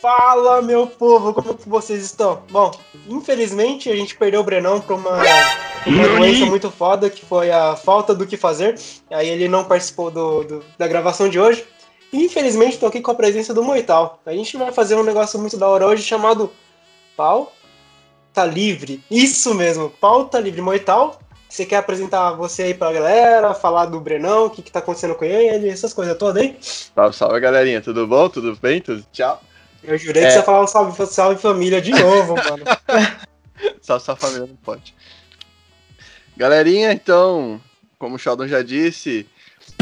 Fala, meu povo, como que vocês estão? Bom, infelizmente a gente perdeu o Brenão pra uma, uma doença muito foda, que foi a falta do que fazer. Aí ele não participou do, do da gravação de hoje. E infelizmente tô aqui com a presença do Moital. A gente vai fazer um negócio muito da hora hoje chamado Pauta Livre. Isso mesmo, Pauta Livre Moital. Você quer apresentar você aí pra galera, falar do Brenão, o que, que tá acontecendo com ele, essas coisas todas aí? Salve, salve galerinha, tudo bom? Tudo bem? Tudo? Tchau. Eu jurei é. que você ia falar um salve, salve família de novo, mano. salve, salve família não pode. Galerinha, então, como o Sheldon já disse,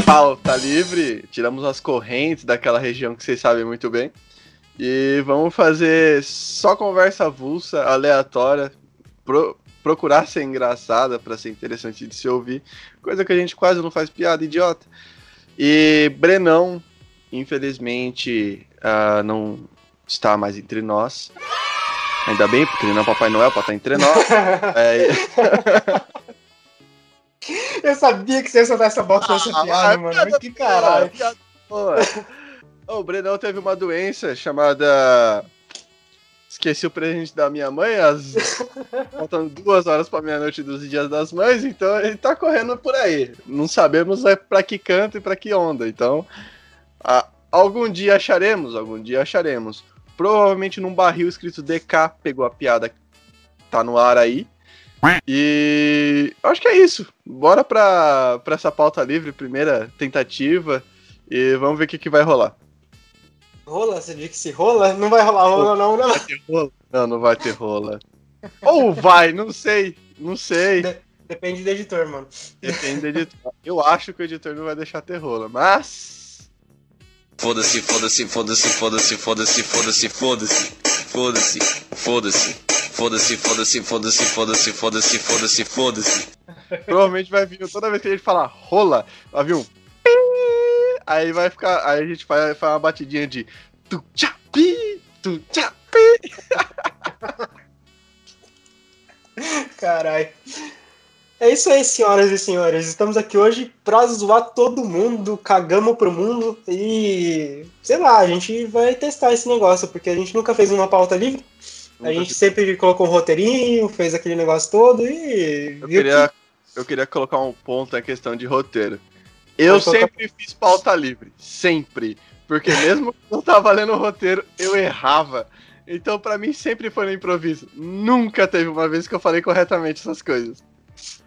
pau tá livre, tiramos as correntes daquela região que vocês sabem muito bem. E vamos fazer só conversa avulsa, aleatória, pro, procurar ser engraçada para ser interessante de se ouvir, coisa que a gente quase não faz piada, idiota. E Brenão, infelizmente, uh, não está mais entre nós. Ainda bem, porque ele não é Papai Noel para estar entre nós. é... Eu sabia que você ia soltar essa bosta dessa ah, piada, mano. Mas que caralho. o Brenão teve uma doença chamada Esqueci o presente da minha mãe, as... faltando duas horas para meia-noite dos dias das mães, então ele tá correndo por aí. Não sabemos é para que canto e para que onda. Então, a... algum dia acharemos, algum dia acharemos. Provavelmente num barril escrito DK pegou a piada, tá no ar aí. E acho que é isso. Bora pra, pra essa pauta livre, primeira tentativa, e vamos ver o que, que vai rolar. Rola? Você diz que se rola? Não vai rolar rola, não, não. Vai ter rola? Não, não vai ter rola. Ou vai, não sei. Não sei. De depende do editor, mano. Depende do editor. Eu acho que o editor não vai deixar ter rola, mas. Foda-se, foda-se, foda-se, foda-se, foda-se, foda-se, foda-se. Foda-se, foda-se. Foda-se, foda-se, foda-se, foda-se, foda-se, foda-se, foda-se. Provavelmente vai vir, toda vez que a gente falar rola, vai vir um Aí vai ficar. Aí a gente faz, faz uma batidinha de tu chapi, tu chapi. Caralho. É isso aí, senhoras e senhores. Estamos aqui hoje pra zoar todo mundo, cagamos pro mundo e. Sei lá, a gente vai testar esse negócio, porque a gente nunca fez uma pauta livre. A gente sempre colocou um roteirinho, fez aquele negócio todo e. Eu queria, que... eu queria colocar um ponto na questão de roteiro. Eu sempre fiz pauta livre. Sempre. Porque mesmo que não tava lendo o roteiro, eu errava. Então, para mim, sempre foi no improviso. Nunca teve uma vez que eu falei corretamente essas coisas.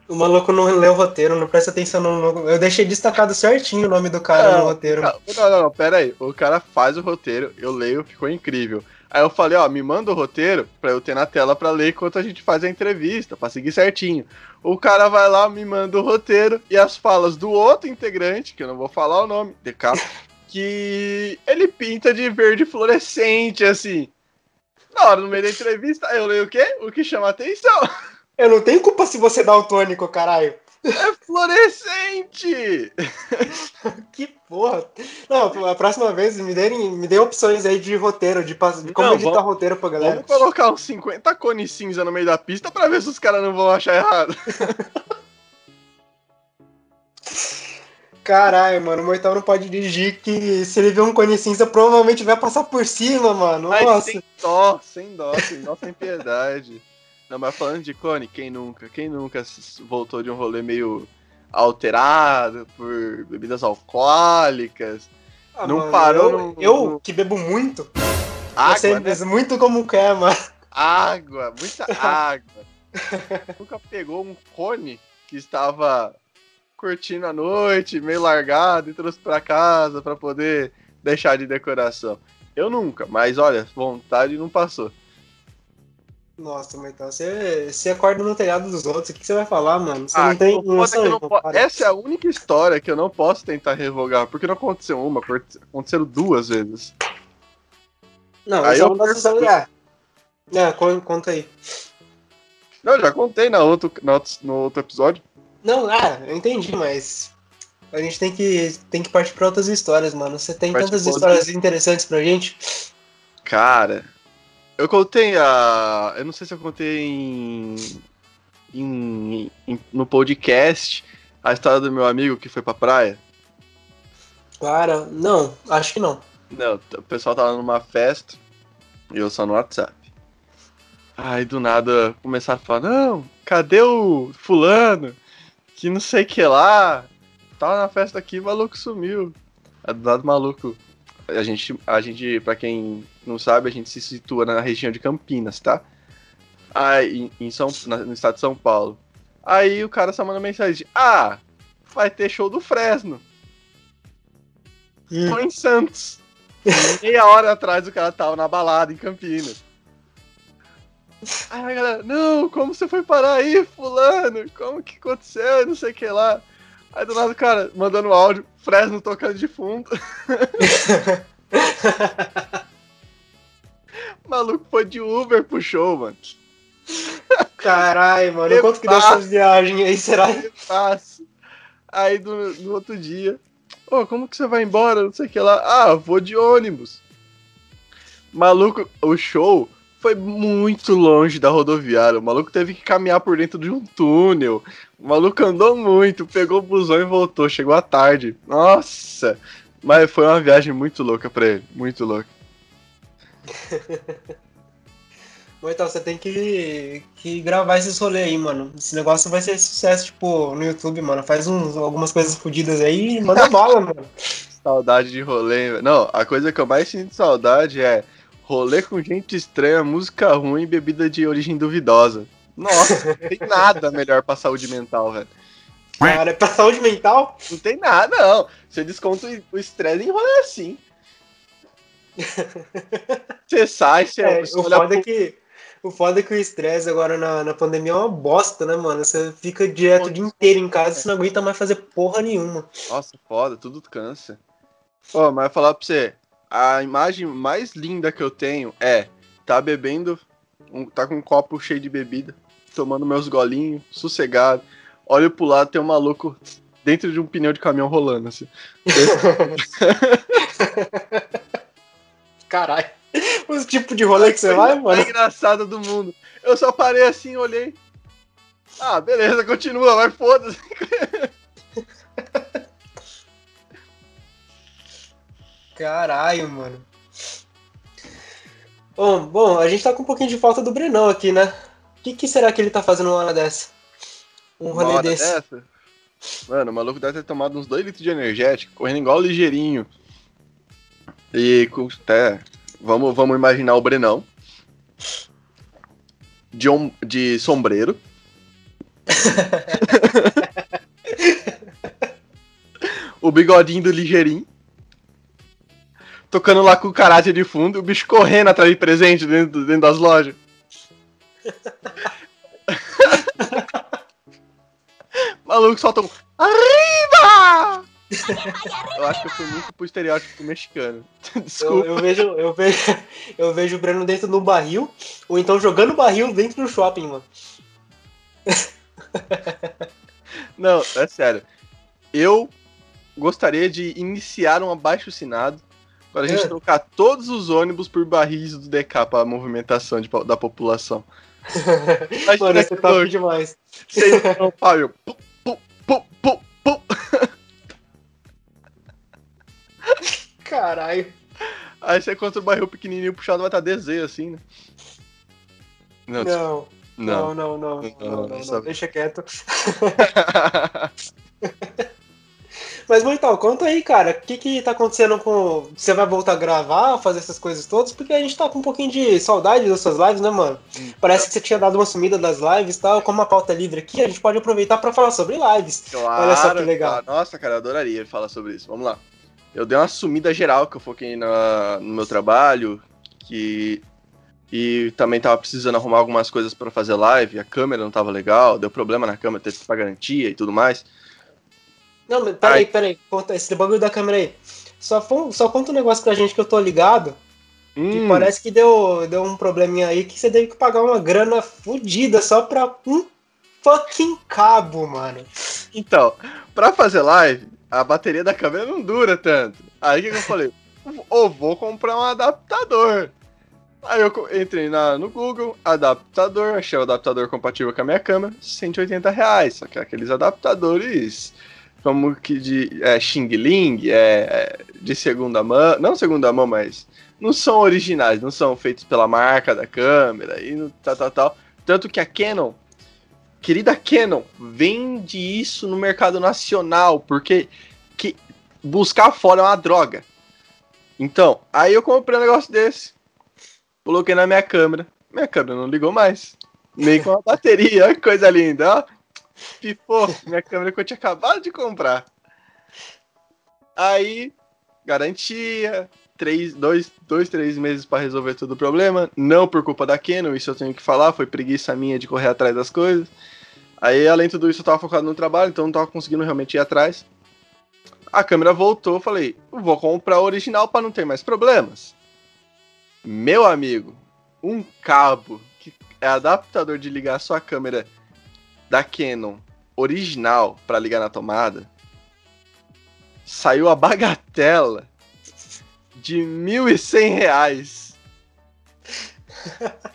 O maluco não leu o roteiro, não presta atenção no. Eu deixei destacado certinho o nome do cara não, no roteiro. Não, não, não, pera aí. O cara faz o roteiro, eu leio, ficou incrível. Aí eu falei, ó, me manda o roteiro pra eu ter na tela pra ler enquanto a gente faz a entrevista, pra seguir certinho. O cara vai lá, me manda o roteiro e as falas do outro integrante, que eu não vou falar o nome, DK, que ele pinta de verde fluorescente, assim. Na hora, no meio da entrevista, eu leio o quê? O que chama atenção. Eu não tenho culpa se você dá o tônico, caralho. É fluorescente! que porra! Não, a próxima vez me dê, me dê opções aí de roteiro, de, de como não, editar vamos, roteiro pra galera. Vamos colocar uns 50 cones cinza no meio da pista pra ver se os caras não vão achar errado. Caralho, mano, o Mortal não pode dirigir que se ele ver um cone cinza, provavelmente vai passar por cima, mano. Mas Nossa. sem dó, sem dó, sem dó, sem piedade. Não, mas falando de cone, quem nunca? Quem nunca voltou de um rolê meio alterado por bebidas alcoólicas? Ah, não mano, parou. Eu, no, eu no... que bebo muito. Água, você né? muito como quer, mano. Água, muita água. nunca pegou um cone que estava curtindo a noite, meio largado e trouxe para casa para poder deixar de decoração. Eu nunca, mas olha, vontade não passou. Nossa, mas então você, você acorda no telhado dos outros, o que, você vai falar, mano? Você ah, não tem noção. Não po... Essa é a única história que eu não posso tentar revogar, porque não aconteceu uma, aconteceram duas vezes. Não, aí eu posso é, é, conta aí. Não, já contei na outro, na outro, no outro episódio. Não, ah, eu entendi, mas a gente tem que, tem que partir pra outras histórias, mano. Você tem Parte tantas histórias interessantes pra gente. Cara, eu contei a. Eu não sei se eu contei em, em, em, no podcast a história do meu amigo que foi pra praia. Cara, não, acho que não. Não, o pessoal tava numa festa E eu só no WhatsApp. Aí do nada começaram a falar, não, cadê o fulano? Que não sei que lá. Tava na festa aqui, o maluco sumiu. Aí do nada maluco. A gente, a gente, pra quem não sabe, a gente se situa na região de Campinas, tá? Aí, em São, no estado de São Paulo. Aí o cara só manda mensagem: Ah, vai ter show do Fresno. Tô em Santos. Meia hora atrás o cara tava na balada em Campinas. Aí a galera, não, como você foi parar aí, fulano? Como que aconteceu? Não sei o que lá. Aí do nada o cara mandando áudio, Fresno tocando de fundo. o maluco foi de Uber pro show, mano. Caralho, mano. Quanto que deu essas viagens aí, será? Fácil. Aí do, no outro dia, ô, oh, como que você vai embora? Não sei o que lá. Ah, vou de ônibus. Maluco, o show foi muito longe da rodoviária. O maluco teve que caminhar por dentro de um túnel. O maluco andou muito, pegou o busão e voltou. Chegou à tarde. Nossa! Mas foi uma viagem muito louca pra ele. Muito louca. Então, você tem que, que gravar esses rolês aí, mano. Esse negócio vai ser sucesso, tipo, no YouTube, mano. Faz uns, algumas coisas fodidas aí e manda bala, mano. Saudade de rolê. Não, a coisa que eu mais sinto saudade é rolê com gente estranha, música ruim e bebida de origem duvidosa. Nossa, não tem nada melhor pra saúde mental, velho. Cara, pra saúde mental? Não tem nada, não. Você desconta o estresse em rolê assim. Você sai, você, é, o foda pro... é que o foda é que o estresse agora na, na pandemia é uma bosta, né, mano? Você fica direto o dia inteiro em casa, você não aguenta mais fazer porra nenhuma. Nossa, foda, tudo cansa. Ó, oh, mas eu falar pra você, a imagem mais linda que eu tenho é tá bebendo, um, tá com um copo cheio de bebida, tomando meus golinhos, sossegado. Olho pro lado, tem um maluco dentro de um pneu de caminhão rolando, assim. Caralho. Os tipo de rolê que você vai, mano? É engraçado do mundo. Eu só parei assim, olhei. Ah, beleza, continua, vai foda-se. Caralho, mano. Bom, bom, a gente tá com um pouquinho de falta do Brenão aqui, né? O que, que, será que ele tá fazendo uma hora dessa? Um rolê desse? Dessa? Mano, o maluco deve ter tomado uns 2 litros de energético, correndo igual ligeirinho. E até Vamos, vamos imaginar o Brenão. De, um, de sombreiro. o bigodinho do ligeirinho. Tocando lá com o caráter de fundo, o bicho correndo atrás de presente dentro, dentro das lojas. Maluco solta um. Eu acho que eu fui muito pro estereótipo mexicano. Desculpa. Eu, eu, vejo, eu, vejo, eu vejo o Breno dentro de um barril, ou então jogando barril dentro do shopping, mano. Não, é sério. Eu gostaria de iniciar um abaixo-assinado para a gente é. trocar todos os ônibus por barris do DK para a movimentação de, da população. Mano, esse é top demais. Vocês não, Fábio. Pum, pum, pum, Caralho. Aí você encontra o barril pequenininho puxado, vai estar tá desenho assim, né? Não, não, não, não, não, não, não, não, deixa quieto. Mas, então, conta aí, cara, o que que tá acontecendo com... Você vai voltar a gravar, fazer essas coisas todas? Porque a gente tá com um pouquinho de saudade das suas lives, né, mano? Parece que você tinha dado uma sumida das lives e tal. Como a pauta é livre aqui, a gente pode aproveitar para falar sobre lives. Claro, Olha só que legal. Nossa, cara, eu adoraria falar sobre isso. Vamos lá eu dei uma sumida geral que eu foquei na, no meu trabalho, que e também tava precisando arrumar algumas coisas para fazer live, a câmera não tava legal, deu problema na câmera, teve que pagar garantia e tudo mais. Não, mas peraí, peraí, conta esse bagulho da câmera aí. Só, só conta um negócio pra gente que eu tô ligado. Hum. Que parece que deu, deu um probleminha aí que você teve que pagar uma grana fodida só pra um fucking cabo, mano. Então, pra fazer live, a bateria da câmera não dura tanto. Aí o que, que, eu falei? Ou vou comprar um adaptador. Aí eu entrei na, no Google, adaptador, achei o adaptador compatível com a minha câmera, 180 reais. Só que é aqueles adaptadores como que de é, Xing Ling, é, de segunda mão, não segunda mão, mas não são originais, não são feitos pela marca da câmera e tal, tal, tal. Tanto que a Canon, querida Canon, vende isso no mercado nacional, porque que buscar fora é uma droga. Então, aí eu comprei um negócio desse, coloquei na minha câmera, minha câmera não ligou mais. Nem com a bateria, olha que coisa linda, ó. Pipou, minha câmera que eu tinha acabado de comprar. Aí, garantia, três, dois, dois, três meses para resolver todo o problema. Não por culpa da Canon, isso eu tenho que falar, foi preguiça minha de correr atrás das coisas. Aí, além de tudo isso, eu tava focado no trabalho, então não tava conseguindo realmente ir atrás. A câmera voltou, falei, vou comprar o original para não ter mais problemas. Meu amigo, um cabo que é adaptador de ligar a sua câmera da Canon original para ligar na tomada, saiu a bagatela de 1.100 reais.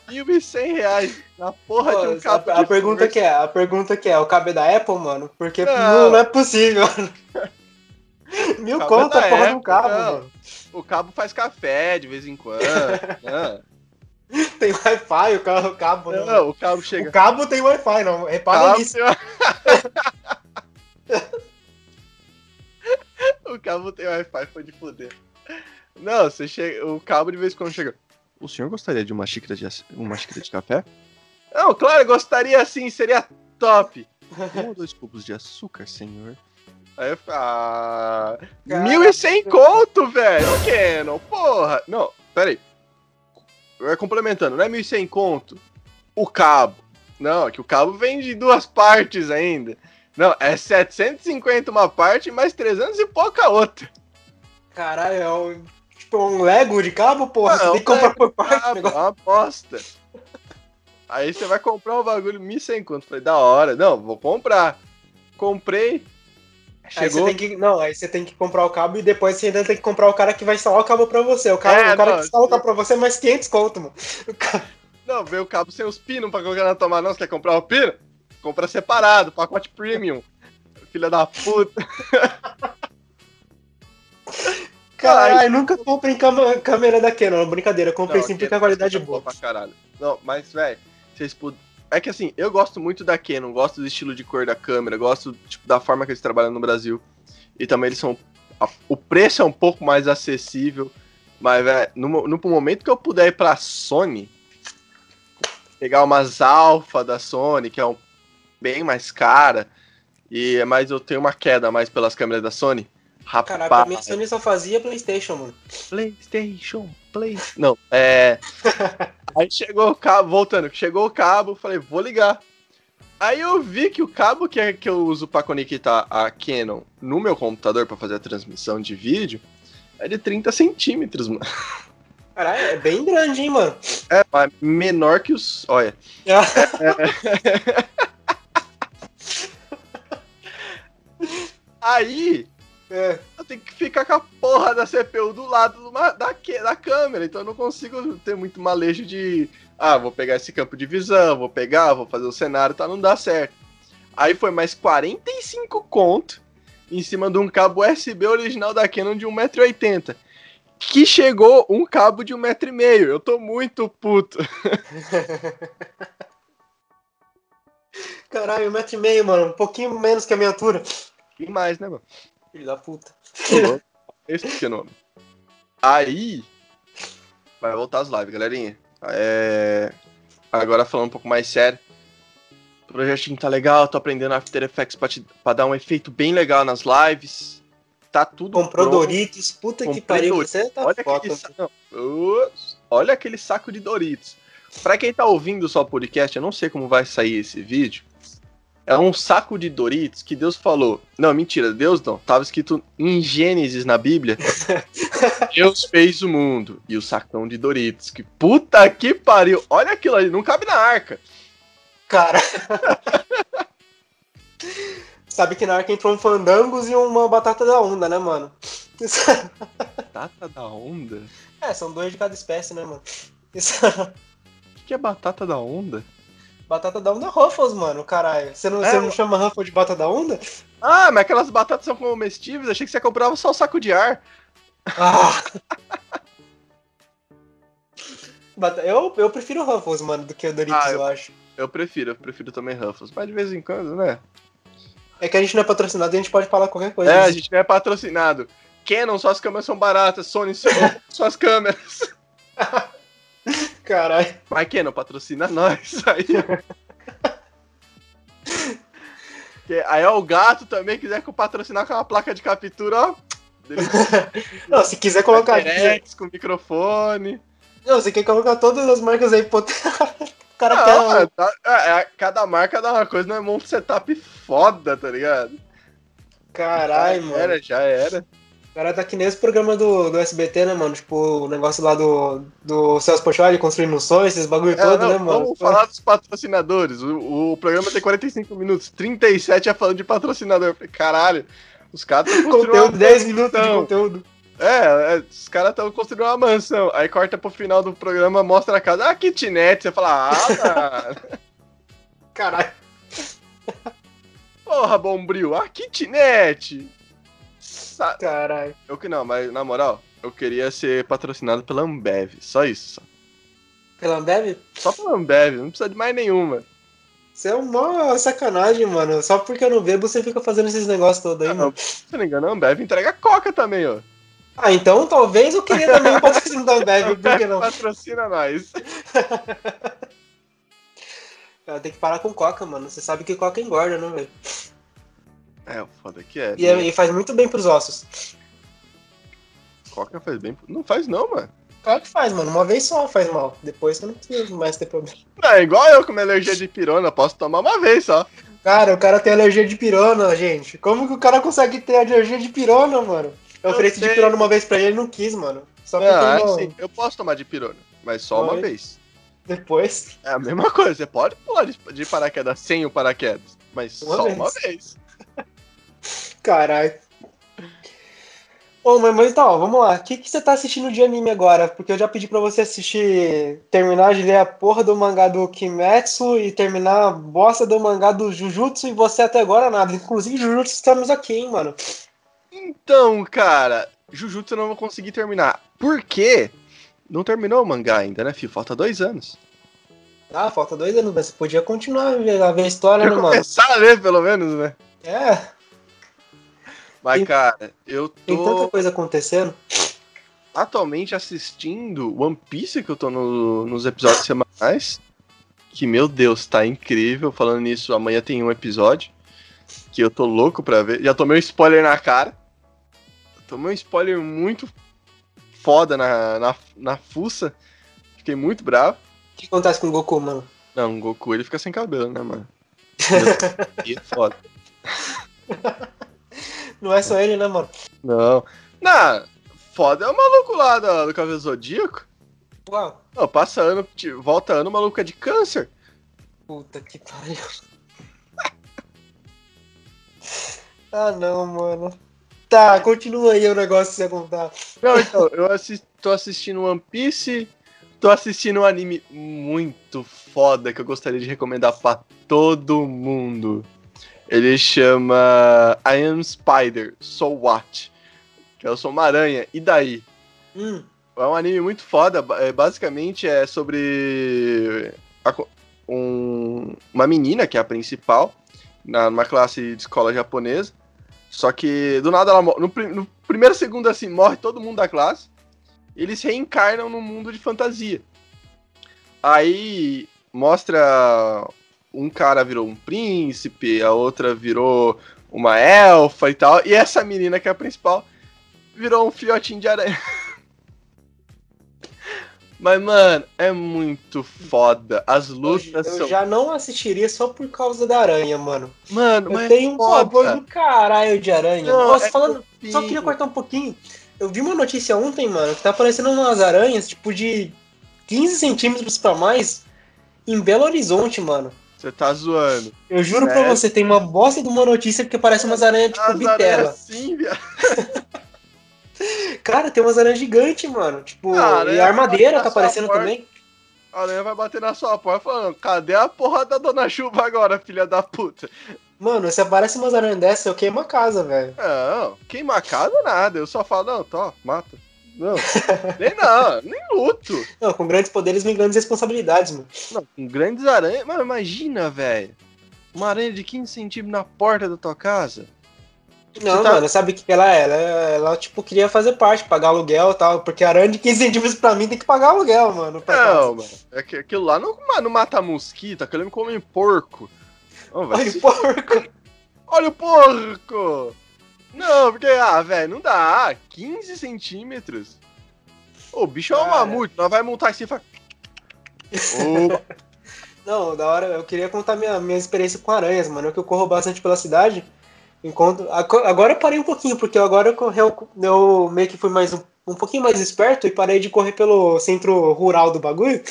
1.100 reais na porra Pô, de um cabo a, a pergunta que é, a pergunta que é, o cabo é da Apple, mano? Porque Não. não, não é possível. Mil Cabo é a porra de um cabo, não. mano. O cabo faz café de vez em quando. né? Tem Wi-Fi, o ca- o cabo não. Não, o cabo chega. O cabo tem Wi-Fi, não. Repara Cabo nisso. tem o cabo tem Wi-Fi, foi de foder. Não, você chega. O cabo de vez em quando chega. O senhor gostaria de uma xícara de, uma xícara de café? Não, claro, gostaria sim, seria top. Um ou dois cubos de açúcar, senhor? Aí eu falo, ah, Cara. 1.100 conto, velho! Canon, porra! Não, peraí. É, Complementando, não é 1.100 conto? O cabo. Não, é que o cabo vem de duas partes ainda. Não, é 750 uma parte, mais 300 e pouca a outra. Caralho, é um, tipo um Lego de cabo, porra. Não, você tem que comprar por parte. É uma bosta. Aí você vai comprar um bagulho 1.100 conto. Falei, da hora. Não, vou comprar. Comprei. Aí você Chegou. tem que, não, aí você tem que comprar o cabo e depois você ainda tem que comprar o cara que vai instalar o cabo pra você. O cara, É, o cara não, que instala o cabo pra você é mais 500 conto, mano. Cara- Não, veio o cabo sem os pinos pra colocar na tomada. Não, você quer comprar o pino? Compra separado, pacote premium. Filha da puta. Caralho, nunca comprei câmera da Canon. Brincadeira, comprei sim porque Canon a qualidade é é boa. pra caralho. Não, mas, velho, vocês pud... É que assim, eu gosto muito da Canon, gosto do estilo de cor da câmera, gosto tipo, da forma que eles trabalham no Brasil. E também eles são. a- O preço é um pouco mais acessível. Mas, velho, no, no momento que eu puder ir pra Sony, pegar umas alfa da Sony, que é um, bem mais cara, e mas eu tenho uma queda mais pelas câmeras da Sony. Rapaz, mim a Sony só fazia Playstation, mano. PlayStation, Play. Não, é. Aí chegou o cabo, voltando, chegou o cabo, falei, vou ligar. Aí eu vi que o cabo que, é, que eu uso pra conectar a Canon no meu computador pra fazer a transmissão de vídeo é de 30 centímetros, mano. Caralho, é bem grande, hein, mano. É, mas menor que os. Olha. Aí É. eu tenho que ficar com a porra da CPU do lado do da, da câmera, então eu não consigo ter muito malejo de. Ah, vou pegar esse campo de visão, vou pegar, vou fazer o cenário, tá? Não dá certo. Aí foi mais 45 conto em cima de um cabo USB original da Canon de 1,80m. Que chegou um cabo de 1,5m. Eu tô muito puto. Caralho, um metro e meio, mano. Um pouquinho menos que a minha altura. E mais, né, mano? Filho da puta. Esse pequeno homem. Aí. Vai voltar as lives, galerinha. É... Agora falando um pouco mais sério. O projetinho tá legal, tô aprendendo After Effects pra, te- pra dar um efeito bem legal nas lives. Tá tudo Comprou pronto. Doritos. Puta que Comprei pariu. Doritos. Você tá Olha foda. aquele, sa-. Olha aquele saco de Doritos. Pra quem tá ouvindo só o podcast, eu não sei como vai sair esse vídeo. É um saco de Doritos que Deus falou. Não, mentira, Deus não. Tava escrito em Gênesis na Bíblia. Deus fez o mundo e o sacão de Doritos. Que puta que pariu. Olha aquilo ali, não cabe na arca. Cara. Sabe que na arca entrou um fandangos e uma batata da onda, né, mano? Batata da onda? É, são dois de cada espécie, né, mano? O que é batata da onda? Batata da onda é Ruffles, mano, caralho. Você não, É, você não chama Ruffles de batata da onda? Ah, mas aquelas batatas são comestíveis. Achei que você comprava só o saco de ar. Ah! Eu, eu prefiro Ruffles, mano, do que o Doritos, Ah, eu... eu- acho. Eu prefiro, eu prefiro também Ruffles. Mas de vez em quando, né? É que a gente não é patrocinado, a gente pode falar qualquer coisa. É, a gente não é patrocinado. Canon, suas câmeras são baratas. Sony, su- suas câmeras. Caralho. Mas Canon, patrocina nós. Aí, aí ó, o gato também quiser que eu patrocinar com uma placa de captura, ó. Não, se quiser colocar. HyperX, com microfone. Não, você quer colocar todas as marcas aí, pô. Cara Não, é, tá- é, é, cada marca dá uma coisa, não é um setup foda, tá ligado? Caralho, já mano. era, já era. O cara tá que nem esse programa do, do SBT, né, mano? Tipo, o negócio lá do, do Celso Portioli construindo um sonho, esses bagulho É, todo, não, né, mano? Vamos falar dos patrocinadores. O, o programa tem 45 minutos, 37 é falando de patrocinador. Caralho, os caras estão construindo Conteúdo, uma 10 minutos de conteúdo. É, é, os caras estão construindo uma mansão. Aí corta pro final do programa, mostra a casa. Ah, kitnet. Você fala, ah, mano. Caralho. Porra, bombril. Ah, kitnet. Sa- Caralho. Eu que não, mas na moral, eu queria ser patrocinado pela Ambev. Só isso, só. Pela Ambev? Só pela Ambev, não precisa de mais nenhuma. Você é uma sacanagem, mano. Só porque eu não bebo, você fica fazendo esses negócios todos aí, Não, mano. se não me engano, a Ambev entrega coca também, ó. Ah, então talvez eu queria também o patrocínio da Ambev, por que não? Patrocina nós. Ah, Tem que parar com coca, mano. Você sabe que coca engorda, né, velho? É, o foda que é. E, é- e faz muito bem pros ossos. Coca faz bem. Não faz não, mano. Claro que faz, mano. Uma vez só faz mal. Depois você não precisa mais ter problema. Não, é igual eu com minha alergia de pirona, posso tomar uma vez só. Cara, o cara tem alergia de pirona, gente. Como que o cara consegue ter alergia de pirona, mano? Eu Eu ofereci de sei. pirona uma vez pra ele, ele não quis, mano. Só porque é ele não... assim, eu posso tomar de pirona, mas só uma Oi. vez. Depois. É a mesma coisa, você pode pular de, de paraquedas sem o paraquedas, mas Uma só vez. uma vez. Caralho. Ô, mas, mas então, vamos lá. O que, que você tá assistindo de anime agora? Porque eu já pedi pra você assistir, terminar de ler a porra do mangá do Kimetsu e terminar a bosta do mangá do Jujutsu e você até agora nada. Inclusive, Jujutsu estamos aqui, hein, mano. Então, cara, Jujutsu eu não vou conseguir terminar. Por quê? Não terminou o mangá ainda, né, filho? Falta dois anos. Ah, falta dois anos, mas você podia continuar a ver a, ver história, né, mano? começar a ler, pelo menos, né? É, Mas, cara, eu tem tanta tô coisa acontecendo. atualmente assistindo One Piece, que eu tô no- nos episódios semanais. Que, meu Deus, tá incrível. Falando nisso, amanhã tem um episódio. Que eu tô louco pra ver. Já tomei um spoiler na cara. Tomei um spoiler muito foda na, na, na fuça. Fiquei muito bravo. O que acontece com o Goku, mano? Não, o Goku ele fica sem cabelo, né, mano? E é foda. Não é só ele, né, mano? Não. Não, foda é o maluco lá do, do Cavaleiro Zodíaco. Uau, Não, passa ano, volta ano, o maluco é de câncer. puta que pariu. ah, não, mano. Tá, continua aí o negócio que você contar. Não, então, eu assis- tô assistindo One Piece, tô assistindo um anime muito foda que eu gostaria de recomendar pra todo mundo. Ele chama I Am Spider, So What? Que eu sou uma aranha, e daí? Hum, É um anime muito foda, é, basicamente é sobre a um- uma menina que é a principal, na, numa classe de escola japonesa. Só que do nada ela morre. No, no primeiro segundo assim, morre todo mundo da classe. E eles reencarnam num mundo de fantasia. Aí mostra um cara virou um príncipe, a outra virou uma elfa e tal. E essa menina que é a principal virou um filhotinho de aranha. Mas, mano, é muito foda. As eu, lutas eu são. já não assistiria só por causa da aranha, mano. Mano, Eu mas tenho um foda. pavor do caralho de aranha. Não, Nossa, é falando, só queria cortar um pouquinho. Eu vi uma notícia ontem, mano, que tá aparecendo umas aranhas, tipo, de 15 centímetros pra mais em Belo Horizonte, mano. Você tá zoando. Eu juro pra Sério? você, tem uma bosta de uma notícia que parece umas aranhas, tipo, As bitela. aranhas sim, viado. Cara, tem umas aranhas gigantes, mano. Tipo, Ah, e a armadeira tá aparecendo a também. A aranha vai bater na sua porta falando, cadê a porra da Dona Chuva agora, filha da puta? Mano, se aparece umas aranhas dessas, eu queimo a casa, velho. Não, queima a casa nada. Eu só falo, não, tô, mata. Não, nem não, nem luto. Não, com grandes poderes vem grandes responsabilidades, mano. Não, com grandes aranhas. Mas imagina, velho. Uma aranha de 15 centímetros na porta da tua casa. Não, tá- mano, sabe o que ela é? Ela, ela, tipo, queria fazer parte, pagar aluguel e tal, porque aranha de 15 centímetros pra mim tem que pagar aluguel, mano. pra casa. Não, mano. É que aquilo lá não, não mata mosquito, aquilo me come porco. Não, vai Olha se- o porco. Olha o porco! Não, porque, ah, velho, não dá. 15 centímetros. Ô, o bicho é um mamute, nós vai montar assim e fala. Ô, Não, da hora, eu queria contar minha, minha experiência com aranhas, mano. Que eu corro bastante pela cidade. Enquanto, aco- agora eu parei um pouquinho, porque agora eu, eu meio que fui mais um, um pouquinho mais esperto e parei de correr pelo centro rural do bagulho.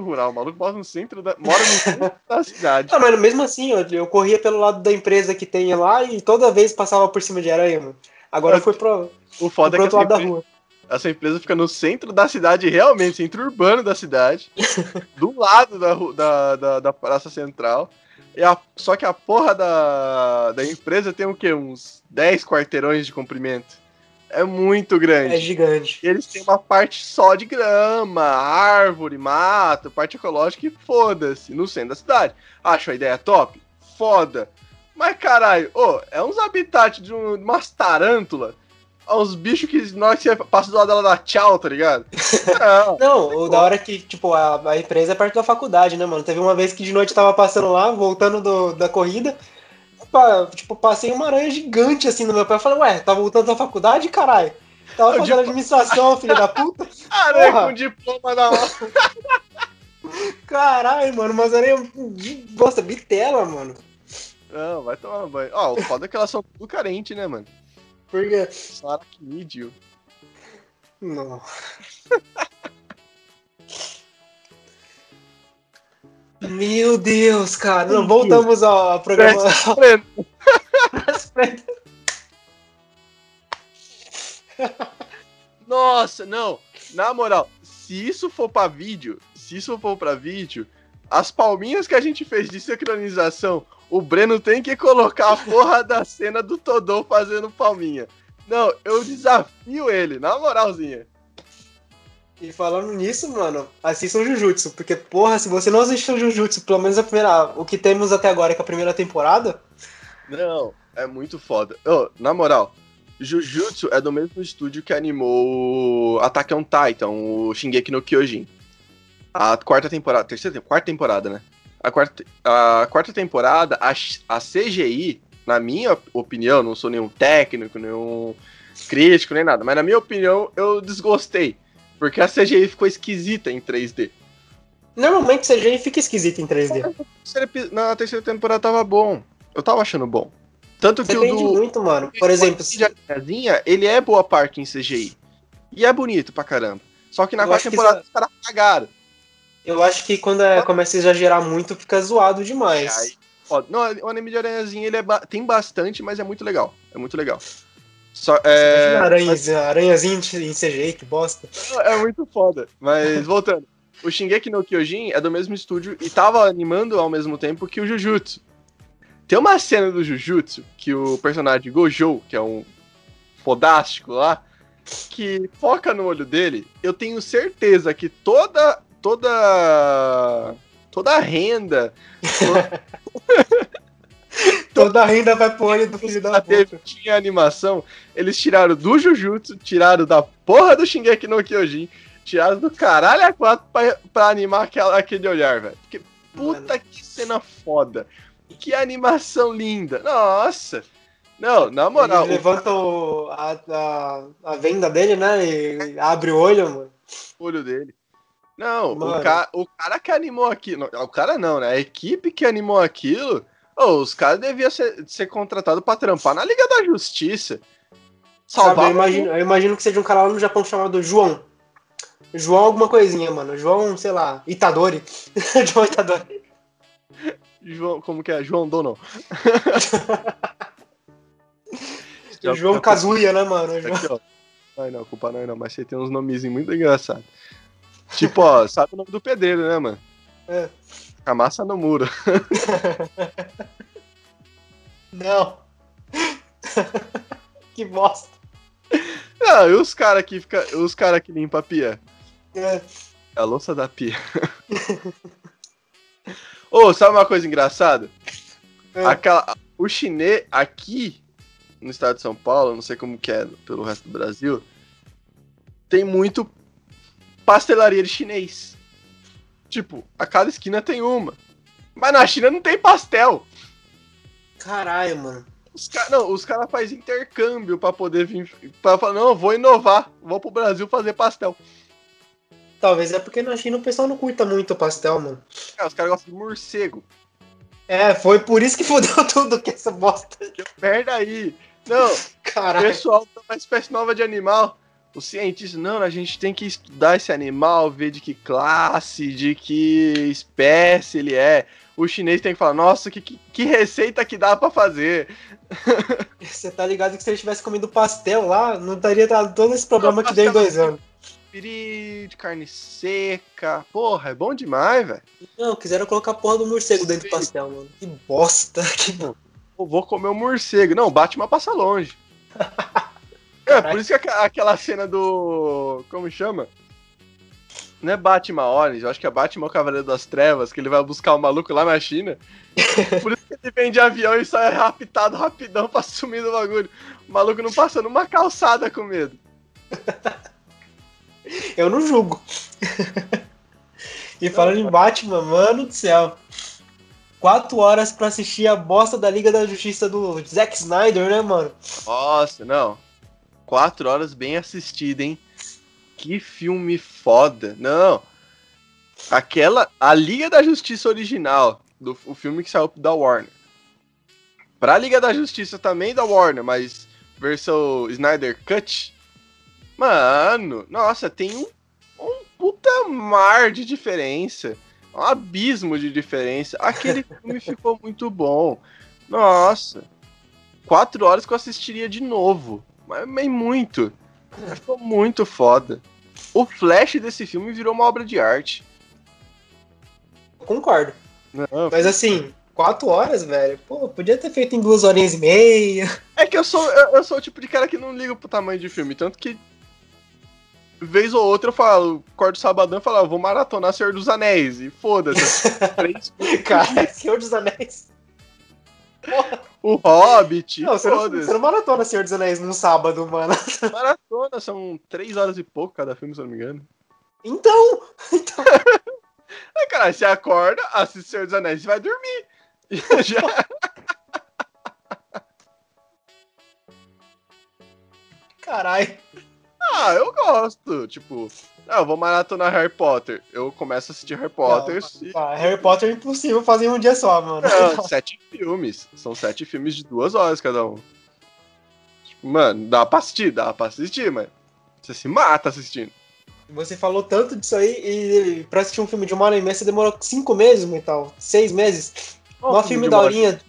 Rural, o maluco mora no centro da, mora no centro da cidade. Ah, mas mesmo assim, eu, eu corria pelo lado da empresa que tem lá e toda vez passava por cima de aranha, mano. Agora fui pro, O foda é pro que outro essa lado da empresa, rua. essa empresa fica no centro da cidade, realmente, centro urbano da cidade, do lado da, da, da, da Praça Central. E a- só que a porra da, da empresa tem o quê? Uns 10 quarteirões de comprimento. É muito grande. É gigante. E eles têm uma parte só de grama, árvore, mato, parte ecológica e foda-se, no centro da cidade. Acho a ideia top? Foda. Mas caralho, ô, é uns habitats de um, umas tarântulas. É uns bichos que você passa do lado dela dá tchau, tá ligado? Não. Não, o da hora é que, tipo, a, a empresa é perto da faculdade, né, mano? Teve uma vez que de noite tava passando lá, voltando do- da corrida, tipo, passei uma aranha gigante assim no meu pé. Eu falei, ué, tá voltando da faculdade, caralho? Tava fazendo administração, filho da puta. Aranha Porra. com diploma na mão. Caralho, mano, umas aranhas de nossa, bitela, mano. Não, vai tomar banho. Ó, o foda é que elas são tudo carentes, né, mano? Porque. São aracnídeo. Não. Meu Deus, cara. Não, voltamos ao, programa. Nossa, não. Na moral, se isso for pra vídeo, se isso for pra vídeo, as palminhas que a gente fez de sincronização, o Breno tem que colocar a porra da cena do Todô fazendo palminha. Não, eu desafio ele, na moralzinha. E falando nisso, mano, assistam Jujutsu, porque, porra, se você não assistiu Jujutsu, pelo menos a primeira, o que temos até agora, que é a primeira temporada, Não, é muito foda. Ô, na moral, Jujutsu é do mesmo estúdio que animou Attack on Titan, o Shingeki no Kyojin. A quarta temporada, terceira, quarta temporada, né? A quarta, a quarta temporada, a, a CGI, na minha opinião, não sou nenhum técnico, nenhum crítico, nem nada, mas na minha opinião, eu desgostei. Porque a CGI ficou esquisita em 3D. normalmente CGI fica esquisito em 3D. Terceira epi- Na terceira temporada tava bom. Eu tava achando bom. Tanto que Depende o do, muito, mano. Por exemplo, se- de Aranhazinha, ele é boa parte em CGI. E é bonito pra caramba. Só que na Eu quarta que temporada isso- os caras cagaram. eu acho que quando é- começa a exagerar muito, fica zoado demais. Aí, ó, não, o anime de Aranhazinha ele é ba- tem bastante, mas é muito legal. É muito legal. Só, é, Imagina aranhas, aranhazinho em CGI, que bosta. é muito foda. Mas voltando. O Shingeki no Kyojin é do mesmo estúdio e tava animando ao mesmo tempo que o Jujutsu. Tem uma cena do Jujutsu que o personagem Gojo, que é um fodástico lá, que foca no olho dele. Eu tenho certeza que toda toda toda a renda Toda a renda vai pro olho do filho da puta. tinha animação, eles tiraram do Jujutsu, tiraram da porra do Shingeki no Kyojin, tiraram do caralho a 4 pra, pra animar aquela, aquele olhar, velho. Porque puta que cena foda. Que animação linda. Nossa. Não, na moral, Ele levanta o- a, a, a venda dele, né? E abre o olho, mano. o olho dele. Não, o, Mano. ca, o cara que animou aquilo. O cara não, né? A equipe que animou aquilo. Ô, os caras deviam ser, ser contratados pra trampar na Liga da Justiça. Sabe, eu, Salvar imagino, eu imagino que seja um cara lá no Japão chamado João. João alguma coisinha, mano. João, sei lá, Itadori. João Itadori. João, como que é? João Dono. João Kazuya, né, mano? João- Aqui, ó. Ai, não, culpa não é não, mas você tem uns nomezinhos muito engraçados. Tipo, ó, sabe o nome do pedreiro, né, mano? É. A massa no muro. Não. que bosta. Não, e os caras que fica, os cara que limpa a pia? É. É a louça da pia. Ô, sabe uma coisa engraçada? É. Aquela, o chinês aqui no estado de São Paulo, não sei como que é pelo resto do Brasil, tem muito pastelaria de chinês. Tipo, a cada esquina tem uma. Mas na China não tem pastel. Caralho, mano. Os caras não, os cara fazem intercâmbio pra poder vir. Pra falar, não, eu vou inovar, vou pro Brasil fazer pastel. Talvez é porque na China o pessoal não curta muito pastel, mano. É, os caras gostam de morcego. É, foi por isso que fodeu tudo que essa bosta. Merda aí. Não, Caralho. pessoal tem uma espécie nova de animal. Os cientistas, não, a gente tem que estudar esse animal, ver de que classe, de que espécie ele é. O chinês tem que falar, nossa, que, que, que receita que dá pra fazer. Você tá ligado que se ele tivesse comido pastel lá, não dado todo esse problema que deu em dois anos. Piri de carne seca. Porra, é bom demais, velho. Não, quiseram colocar a porra do morcego dentro do pastel, mano. Que bosta. Que... Vou comer um morcego. Não, Batman passa longe. é, por isso que aquela cena do. Como chama? Não é Batman Orange, eu acho que é Batman o Cavaleiro das Trevas, que ele vai buscar o maluco lá na China. Por isso que ele vem de avião e sai raptado rapidão pra sumir do bagulho. O maluco não passa numa calçada com medo. Eu não julgo. e falando em Batman, mano do céu. Quatro horas pra assistir a bosta da Liga da Justiça do Zack Snyder, né, mano? Nossa, não. Quatro horas bem assistida, hein? Que filme foda. Não. Aquela. A Liga da Justiça original. Do, o filme que saiu da Warner. Pra Liga da Justiça também da Warner, mas versão Snyder Cut. Mano, nossa, tem um, um puta mar de diferença. Um abismo de diferença. Aquele filme ficou muito bom. Nossa. Quatro horas que eu assistiria de novo. Mas, mas muito. Ficou muito foda. O flash desse filme virou uma obra de arte. Concordo. Não, Mas assim, quatro horas, velho. Pô, podia ter feito em duas horinhas e meia. É que eu sou, eu, eu sou o tipo de cara que não liga pro tamanho de filme. Tanto que. Vez ou outra eu falo, corto sabadão e falo, ah, vou maratonar Senhor dos Anéis. E foda-se. Cara, Senhor dos Anéis. O Hobbit. Não, você não, você não maratona Senhor dos Anéis num sábado, mano. Maratona, são três horas e pouco cada filme, se eu não me engano. Então, então Aí, cara, você acorda, assiste Senhor dos Anéis e vai dormir. Já. caralho. Ah, eu gosto. Tipo, ah, eu vou maratonar Harry Potter. Eu começo a assistir Harry Potter. e... Ah, Harry Potter é impossível fazer em um dia só, mano. Não, sete filmes. São sete filmes de duas horas cada um. Tipo, mano, dá pra assistir, dá pra assistir, mas você se mata assistindo. Você falou tanto disso aí e pra assistir um filme de uma hora e meia você demorou cinco meses e tal. Seis meses. Mó filme de da uma- horinha.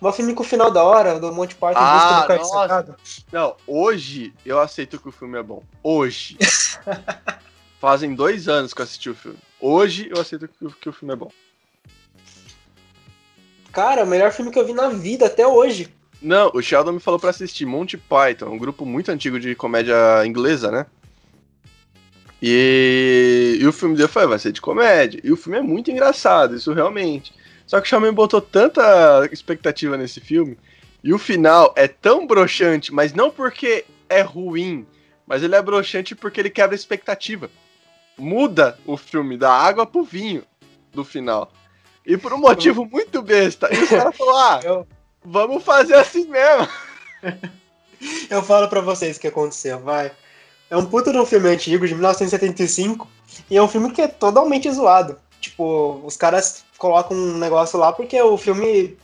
Mó filme com o final da hora, do Monty Python Ah. Não, hoje eu aceito que o filme é bom. Hoje. Fazem dois anos que eu assisti o filme. Hoje eu aceito que, o- que o filme é bom. Cara, o melhor filme que eu vi na vida até hoje. Não, o Sheldon me falou pra assistir Monty Python, um grupo muito antigo de comédia inglesa, né? E, e o filme dele foi, vai ser de comédia. E o filme é muito engraçado, isso realmente. Só que o Shaman botou tanta expectativa nesse filme. E o final é tão broxante, mas não porque é ruim, mas ele é broxante porque ele quebra a expectativa. Muda o filme da água pro vinho do final. E por um motivo muito besta. E os caras falaram, ah, Eu, vamos fazer assim mesmo. eu falo pra vocês o que aconteceu, vai. É um puta de um filme antigo, de 1975, e é um filme que é totalmente zoado. Tipo, os caras colocam um negócio lá porque o filme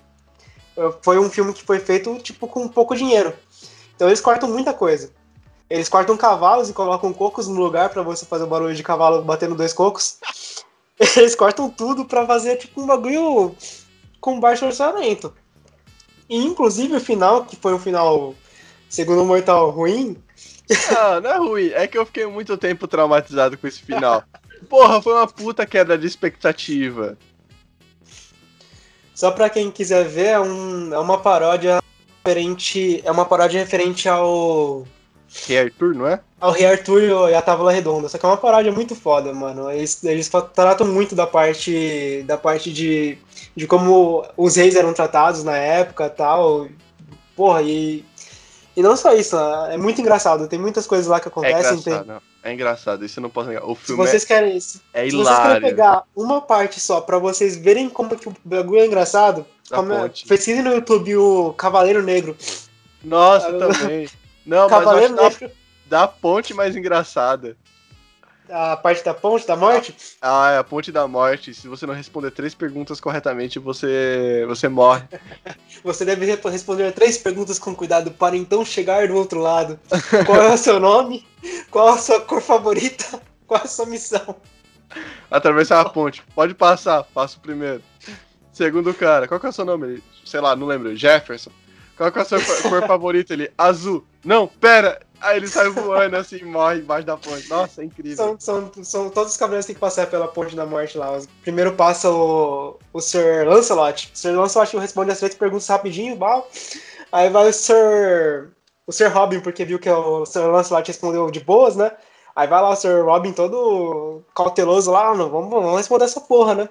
eh, foi um filme que foi feito, tipo, com pouco dinheiro. Então eles cortam muita coisa. Eles cortam cavalos e colocam cocos no lugar pra você fazer o barulho de cavalo batendo dois cocos. Eles cortam tudo pra fazer, tipo, um bagulho com baixo orçamento. E, inclusive, o final, que foi um final, segundo o Mortal, ruim, Não, não é ruim. É que eu fiquei muito tempo traumatizado com esse final. Porra, foi uma puta quebra de expectativa. Só pra quem quiser ver, é, um, é uma paródia referente. É uma paródia referente ao. Rei Arthur, não é? Ao Rei Arthur e a Távola Redonda. Só que é uma paródia muito foda, mano. Eles, eles tratam muito da parte. Da parte de. De como os reis eram tratados na época tal. Porra, e. E não só isso, é muito engraçado. Tem muitas coisas lá que É acontecem. engraçado, tem-. É engraçado, isso eu não posso negar. O Se filme vocês querem. Se, é, é se vocês querem hilário. pegar uma parte só pra vocês verem como que o bagulho é engraçado, é- pesquisem no YouTube o Cavaleiro Negro. Nossa, Ah, também. Não, mas eu acho Cavaleiro da, da ponte mais engraçada. A parte da ponte da morte? Ah, é a ponte da morte. Se você não responder três perguntas corretamente, você, você morre. Você deve re- responder três perguntas com cuidado para então chegar do outro lado. Qual é o seu nome? Qual a sua cor favorita? Qual a sua missão? Atravessar a ponte. Pode passar, passa o primeiro. Segundo cara, qual é o seu nome? Sei lá, não lembro. Jefferson. Qual é a sua cor cor favorita? Ele, azul. Não, pera. Aí ele sai voando assim, morre embaixo da ponte. Nossa, é incrível. São, são, são todos os cavaleiros que têm que passar pela ponte da morte lá. Primeiro passa o, o Sir Lancelot. O Sir Lancelot responde as três perguntas rapidinho, bal. Aí vai o Sir. O Sir Robin, porque viu que o Sir Lancelot respondeu de boas, né? Aí vai lá o Sir Robin todo cauteloso lá, não, vamos, vamos responder essa porra, né?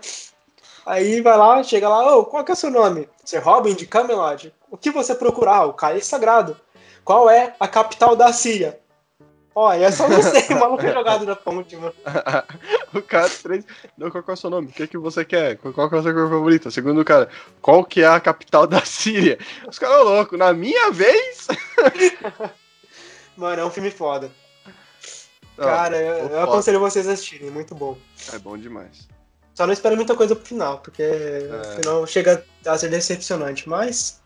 Aí vai lá, chega lá, ô, qual que é o seu nome? Sir Robin de Camelot. O que você procurar? O cálice sagrado. Qual é a capital da Síria? Ó, é só você, o maluco é jogado na ponte, mano. o cara, três. Não, qual é o seu nome? O que, que você quer? Qual que é a sua cor favorita? Segundo o cara, qual que é a capital da Síria? Os caras loucos, na minha vez? Mano, é um filme foda. Não, Cara, eu, eu aconselho vocês a assistirem, muito bom. É bom demais. Só não espero muita coisa pro final, porque É. o final chega a ser decepcionante, mas.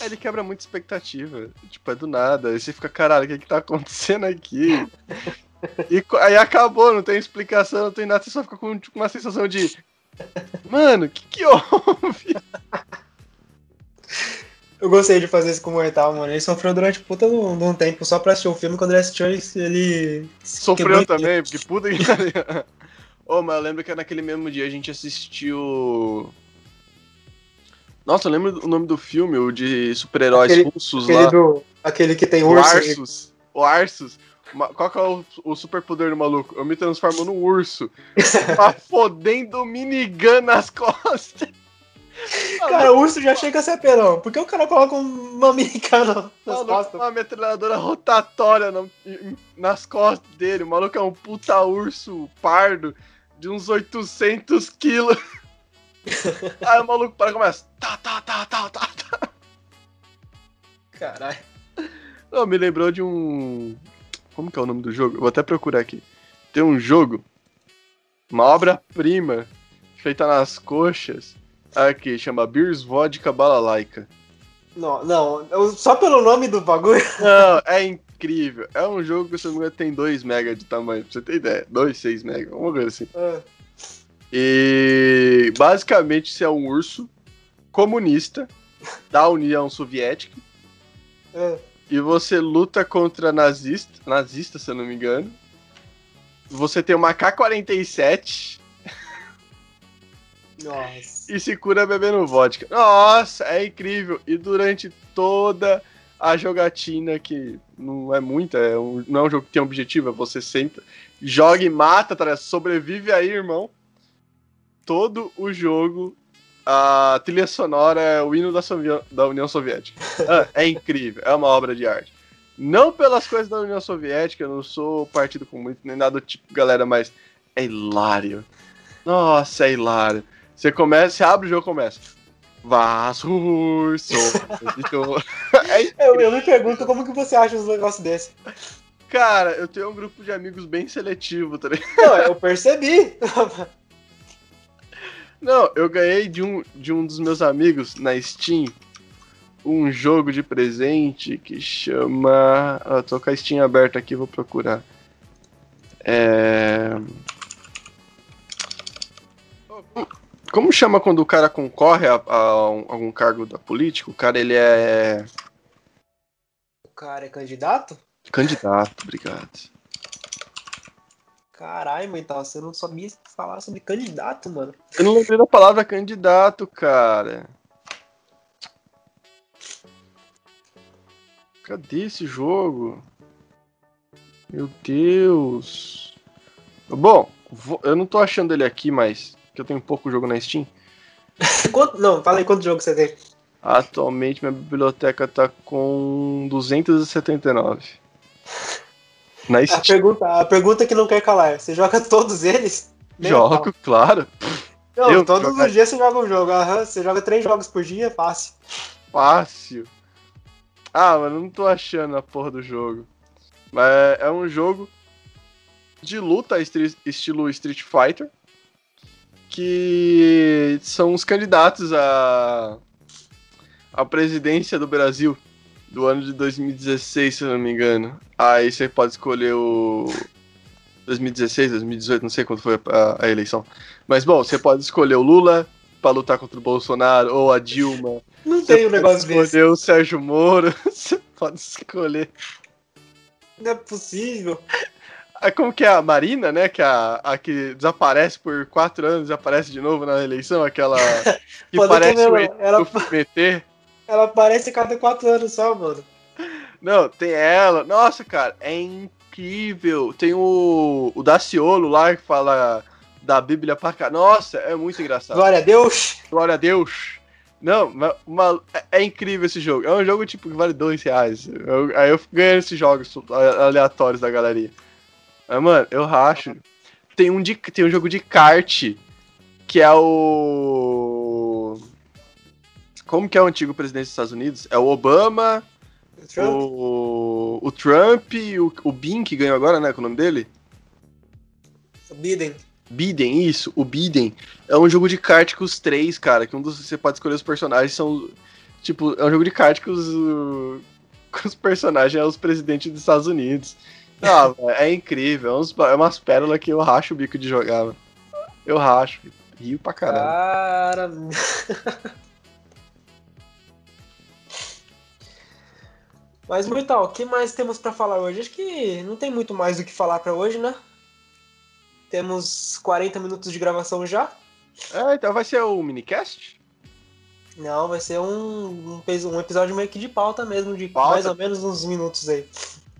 Ele quebra muita expectativa. Tipo, é do nada. Aí você fica, caralho, o que que tá acontecendo aqui? E aí acabou, não tem explicação, não tem nada, você só fica com tipo, uma sensação de. Mano, o que que houve? Eu gostei de fazer isso com o Mortal, mano. Ele sofreu durante puta de um de um tempo só pra assistir o filme. Quando ele assistiu, ele. ele Sofreu também, porque puta que. Ô, mas eu lembro que naquele mesmo dia a gente assistiu. Nossa, eu lembro o nome do filme, o de super-heróis Aquele- russos Aquele, lá. do, aquele que tem O urso. Arsus. O Arsus. Qual que é o, o superpoder do maluco? Eu me transformo num urso. Uma fodendo minigun nas costas. Cara, o urso já chega a ser apelão. Por que o cara coloca uma minicana nas Maluco, costas? uma metralhadora rotatória na- nas costas dele. O maluco é um puta urso pardo de uns 800 quilos. Aí o maluco para e começa. Tá, tá, tá, tá, tá, tá. Caralho. Não, me lembrou de um. Como que é o nome do jogo? Eu vou até procurar aqui. Tem um jogo, uma obra-prima, feita nas coxas, aqui, chama Beers Vodka Balalaika. Não, não. eu- só pelo nome do bagulho. Não, é incrível. É um jogo que, se não me engano, tem 2 MB de tamanho, pra você ter ideia. 2, 6 MB, uma coisa assim. Ah, E basicamente você é um urso comunista da União Soviética ah. e você luta contra nazista, nazista, se eu não me engano. Você tem uma K-47 Nossa. e se cura bebendo vodka. Nossa, é incrível. E durante toda a jogatina, que não é muita, é um- não é um jogo que tem objetivo, é você senta, joga e mata, tá sobrevive aí, irmão. Todo o jogo, a trilha sonora é o hino da, Sovi- da União Soviética. Ah, é incrível, é uma obra de arte. Não pelas coisas da União Soviética, eu não sou partido comunista nem nada do tipo, galera, mas é hilário. Nossa, é hilário. Você começa, você abre o jogo e começa. Vassurso. é Eu, eu me pergunto como que você acha uns negócios desses. Cara, eu tenho um grupo de amigos bem seletivo, tá ligado? Não, eu percebi. Não, eu ganhei de um, de um dos meus amigos na Steam um jogo de presente que chama. Ah, tô com a Steam aberta aqui, vou procurar. É. Como chama quando o cara concorre a, a um- algum cargo da política? O cara ele é O cara é candidato? candidato, obrigado. Caralho, mental, você não sabia falar sobre candidato, mano. Eu não lembrei da palavra candidato, cara. Cadê esse jogo? Meu Deus. Bom, vou- eu não tô achando ele aqui, mas que eu tenho pouco jogo na Steam. Quanto, não, fala aí quantos jogos você tem. Atualmente minha biblioteca tá com 279. Na A pergunta, a pergunta que não quer calar, você joga todos eles? Jogo, claro. Não, Eu todos jogar- os dias você joga um jogo. Aham, você joga três jogos por dia, fácil. Fácil. Ah, mano, não tô achando a porra do jogo. Mas é- é um jogo de luta estilo Street Fighter. Que são os candidatos a. a presidência do Brasil do ano de 2016, se eu não me engano. Aí você pode escolher o. 2016, 2018, não sei quando foi a, a eleição. Mas bom, você pode escolher o Lula pra lutar contra o Bolsonaro ou a Dilma. Não Você tem um pode negócio desse. escolher o Sérgio Moro. Você pode escolher. Não é possível. Ah, Como que é a Marina, né? Que é a, a que desaparece por quatro anos e aparece de novo na eleição, aquela que Pode parece o mesmo, ela- do FBT. Ela aparece cada quatro anos só, mano. Não, tem ela. Nossa, cara, é incrível. Tem o, o Daciolo lá que fala da Bíblia pra cá. Nossa, é muito engraçado. Glória a Deus. Glória a Deus. Não, ma- uma- é- é incrível esse jogo. É um jogo tipo que vale dois reais. Eu- aí eu fico ganhando esses jogos aleatórios da galeria. Mas, mano, eu racho. Tem um, de, tem um jogo de kart que é o. Como que é o antigo presidente dos Estados Unidos? É o Obama, Trump. o, o Trump e o, o Bin que ganhou agora, né? Com o nome dele? Biden. Biden, isso, o Biden. É um jogo de kart com os três, cara. Que um dos você pode escolher os personagens são. Tipo, é um jogo de kart com os. uh, com os personagens é os presidentes dos Estados Unidos. Ah, velho, é incrível. É, uns, é umas pérolas que eu racho o bico de jogar, mano. Eu racho. Rio pra caralho. Cara. Mas, Mortal, o que mais temos pra falar hoje? Acho que não tem muito mais do que falar pra hoje, né? Temos 40 minutos de gravação já. É, então vai ser o minicast? Não, vai ser um, um, um episódio meio que de pauta mesmo, de Pauta? mais ou menos uns minutos aí.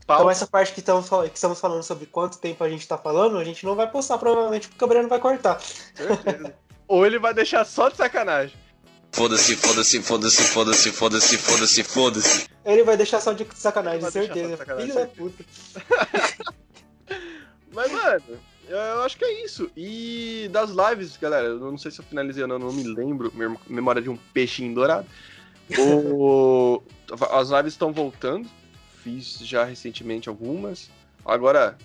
Pauta. Então essa parte que estamos, que estamos falando sobre quanto tempo a gente tá falando, a gente não vai postar provavelmente porque o Gabriel vai cortar. Certeza. Ou ele vai deixar só de sacanagem. Foda-se, foda-se, foda-se, foda-se, foda-se, foda-se, foda-se. Ele vai deixar só de sacanagem, de certeza. sacanagem, Filho da puta. Mas, mano, eu, acho que é isso. E das lives, galera, eu não sei se eu finalizei ou não, não me lembro. Memória de um peixinho dourado. O... As lives estão voltando. Fiz já recentemente algumas. Agora,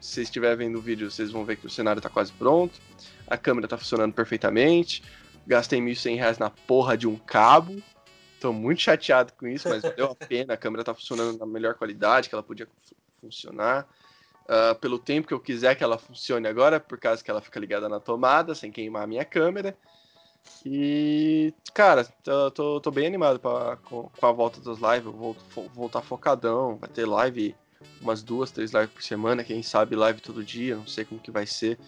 se vocês estiverem vendo o vídeo, vocês vão ver que o cenário tá quase pronto. A câmera tá funcionando perfeitamente. Gastei 1.100 reais na porra de um cabo. Tô muito chateado com isso, mas valeu a pena. A câmera tá funcionando na melhor qualidade que ela podia fu- funcionar. Ah, pelo tempo que eu quiser que ela funcione agora, por causa que ela fica ligada na tomada, sem queimar a minha câmera. E, cara, tô, tô, tô bem animado pra, com, com a volta das lives. Eu vou fo- voltar focadão. Vai ter live umas duas, três lives por semana. Quem sabe live todo dia. Não sei como que vai ser.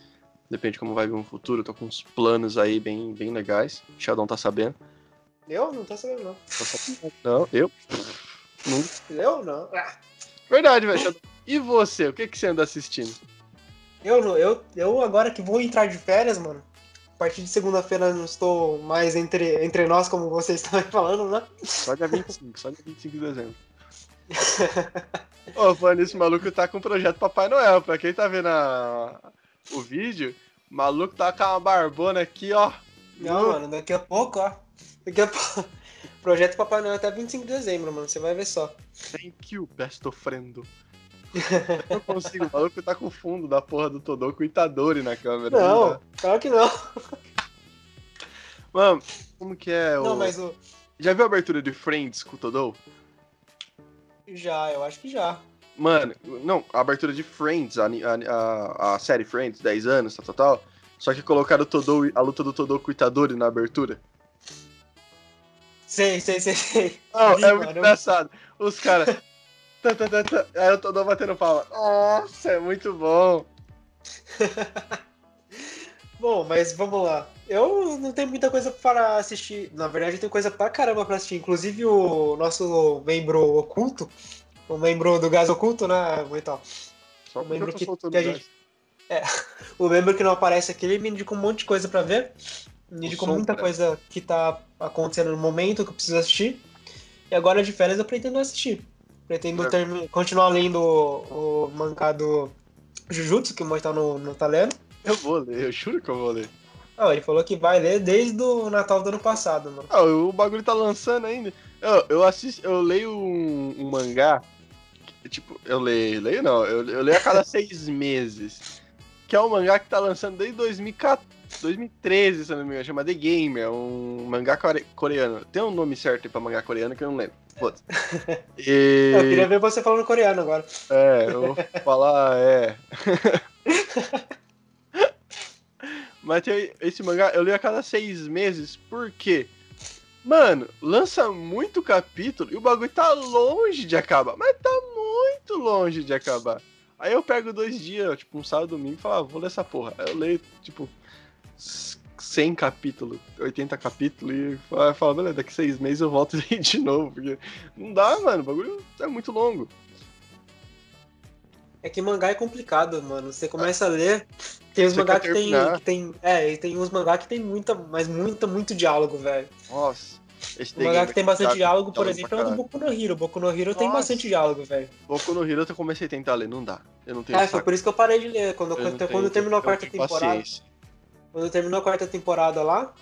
Depende de como vai vir no futuro. Eu tô com uns planos aí bem, bem legais. O Sheldon tá sabendo. Eu? Não tô sabendo, não. Não, eu? Não. Eu não. Ah, Verdade, velho. E você? O que, que você anda assistindo? Eu não. Eu, eu agora que vou entrar de férias, mano. A partir de segunda-feira não estou mais entre, entre nós, como vocês estão falando, né? Só dia 25, só dia 25 de dezembro. Ô, falando esse maluco tá com o projeto Papai Noel. Pra quem tá vendo a- o vídeo, o maluco tá com uma barbona aqui, ó. Não, mano, daqui a pouco, ó. Daqui a pouco. Projeto Papai Noel até 25 de dezembro, mano. Você vai ver só. Thank you, best. Eu não consigo, o maluco tá com o fundo da porra do Todoko Itadori na câmera. Não, dá. claro que não. Mano, como que é o... Não, mas o. Já viu a abertura de Friends com o Todou? Já, eu acho que já. Mano, não, a abertura de Friends, a, a, a, série Friends, 10 anos, tal, tal, tal. Só que colocaram Todou, a luta do Todou Itadori na abertura. Sei, sei, sei, sei. Não, Vi, é muito mano. engraçado. Os caras. tá, tá, tá, tá, aí o Todou batendo palma. Nossa, é muito bom. Bom, mas vamos lá. Eu não tenho muita coisa para assistir. Na verdade, eu tenho coisa pra caramba pra assistir. Inclusive o nosso membro oculto, o membro do gás oculto, né, então. Só eu membro que, que a gente. É, o membro que não aparece aqui, ele me indicou um monte de coisa pra ver. Me indicou som muita coisa que tá acontecendo no momento que eu preciso assistir. E agora de férias eu pretendo assistir. Pretendo É. termi- continuar lendo o, o mangá do Jujutsu, que o Moi tá no, no tá lendo. Eu vou ler, eu juro que eu vou ler. Ah, ele falou que vai ler desde o Natal do ano passado, mano. Ah, o bagulho tá lançando ainda. Eu, eu assisto, eu leio um, um mangá. Que, tipo, eu leio, leio não, eu, eu leio a cada seis meses. Que é um mangá que tá lançando desde 2014, 2013, se não me engano, chama The Game, é um mangá core- coreano. Tem um nome certo pra mangá coreano que eu não lembro. Foda-se. E. Eu queria ver você falando coreano agora. É, eu vou falar, é. Mas tem esse mangá, eu leio a cada seis meses, por quê? Mano, lança muito capítulo e o bagulho tá longe de acabar, mas tá muito longe de acabar. Aí eu pego dois dias, tipo um sábado domingo e falo, ah, vou ler essa porra. Aí eu leio, tipo, 100 capítulos, 80 capítulos e falo, falo, beleza, daqui seis meses eu volto e leio de novo, porque não dá, mano, o bagulho é muito longo. É que mangá é complicado, mano. Você começa a ler, tem Você mangá que tem, que tem. É, e tem uns mangá que tem muita, mas muita, muito diálogo, velho. Nossa. Esse O mangá que tem bastante chato, diálogo, por exemplo, é o do. Boku no Hero. Boku no Hero tem Nossa. bastante diálogo, velho. Boku no Hero eu comecei a tentar ler, não dá. Eu não tenho É, foi saco. por isso que eu parei de ler. Quando, Eu quando, quando terminou a quarta temporada. paciência. Quando terminou a quarta temporada lá,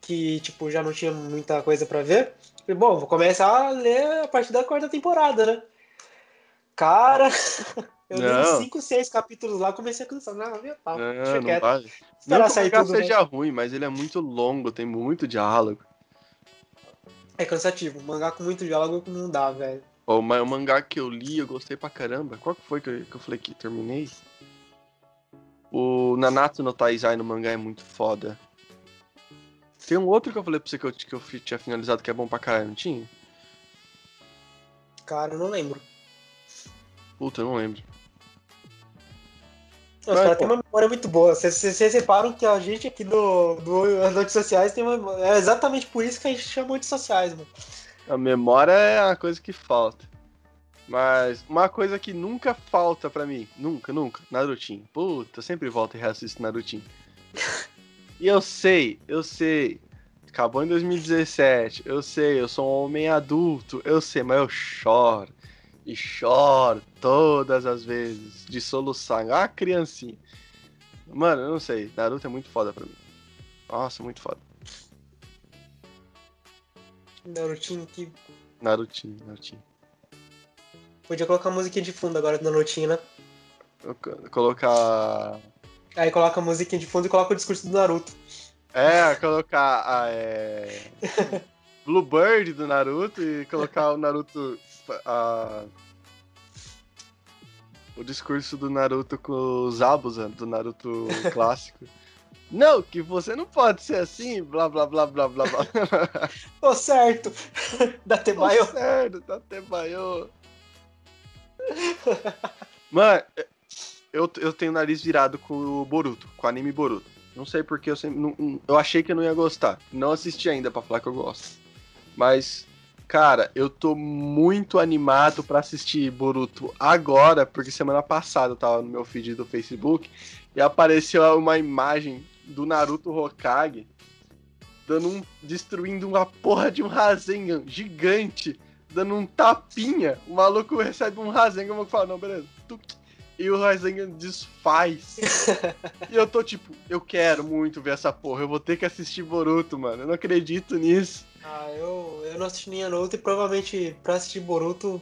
que, tipo, já não tinha muita coisa pra ver. Falei, bom, vou começar a ler a partir da quarta temporada, né? Cara, eu li Não. 5, 6 capítulos lá, comecei a cansar. Não, meu pau, deixa Não, não quieto. vale. Não que o mangá né? seja ruim, mas ele é muito longo, tem muito diálogo. É cansativo. Mangá com muito diálogo não dá, velho. Ó, mas o mangá que eu li, eu gostei pra caramba. Qual que foi que eu, que eu falei que terminei? O Nanatsu no Taizai no mangá é muito foda. Tem um outro que eu falei pra você que eu, que eu tinha finalizado que é bom pra caralho, não tinha? Cara, eu não lembro. Puta, eu não lembro. Os caras têm uma memória muito boa. Vocês reparam que a gente aqui do, do notícias sociais tem uma. É exatamente por isso que a gente chama de sociais, mano. A memória é a coisa que falta. Mas uma coisa que nunca falta pra mim, nunca, nunca, Narutinho. Puta, eu sempre volto e reassisto Narutinho. E eu sei, eu sei. Acabou em 2017, eu sei, eu sou um homem adulto, eu sei, mas eu choro. E choro todas as vezes, de soluçar, uma criancinha. Mano, eu não sei, Naruto é muito foda pra mim. Nossa, muito foda. Narutinho que. Narutinho, Narutinho. Podia colocar a musiquinha de fundo agora do Narutinho, né? Colocar. Aí coloca a musiquinha de fundo e coloca o discurso do Naruto. É, colocar a. É... Bluebird do Naruto e colocar o Naruto. A... O discurso do Naruto com os Abusa, do Naruto clássico. Não, que você não pode ser assim, blá blá blá blá blá blá. Tô certo! da Tô Tebaio. certo, tá até baiô. Mano, eu, eu tenho o nariz virado com o Boruto, com o anime Boruto. Não sei porque eu sempre. não- eu achei que eu não ia gostar. Não assisti ainda pra falar que eu gosto. Mas, cara, eu tô muito animado pra assistir Boruto agora, porque semana passada eu tava no meu feed do Facebook e apareceu uma imagem do Naruto Hokage dando um. destruindo uma porra de um Rasengan gigante, dando um tapinha. O maluco recebe um Rasengan, o maluco fala, não, beleza. tuc, E o Rasengan desfaz. e eu tô tipo, eu quero muito ver essa porra. Eu vou ter que assistir Boruto, mano. Eu não acredito nisso. Ah, eu, eu não assisti nem Naruto e provavelmente pra assistir Boruto.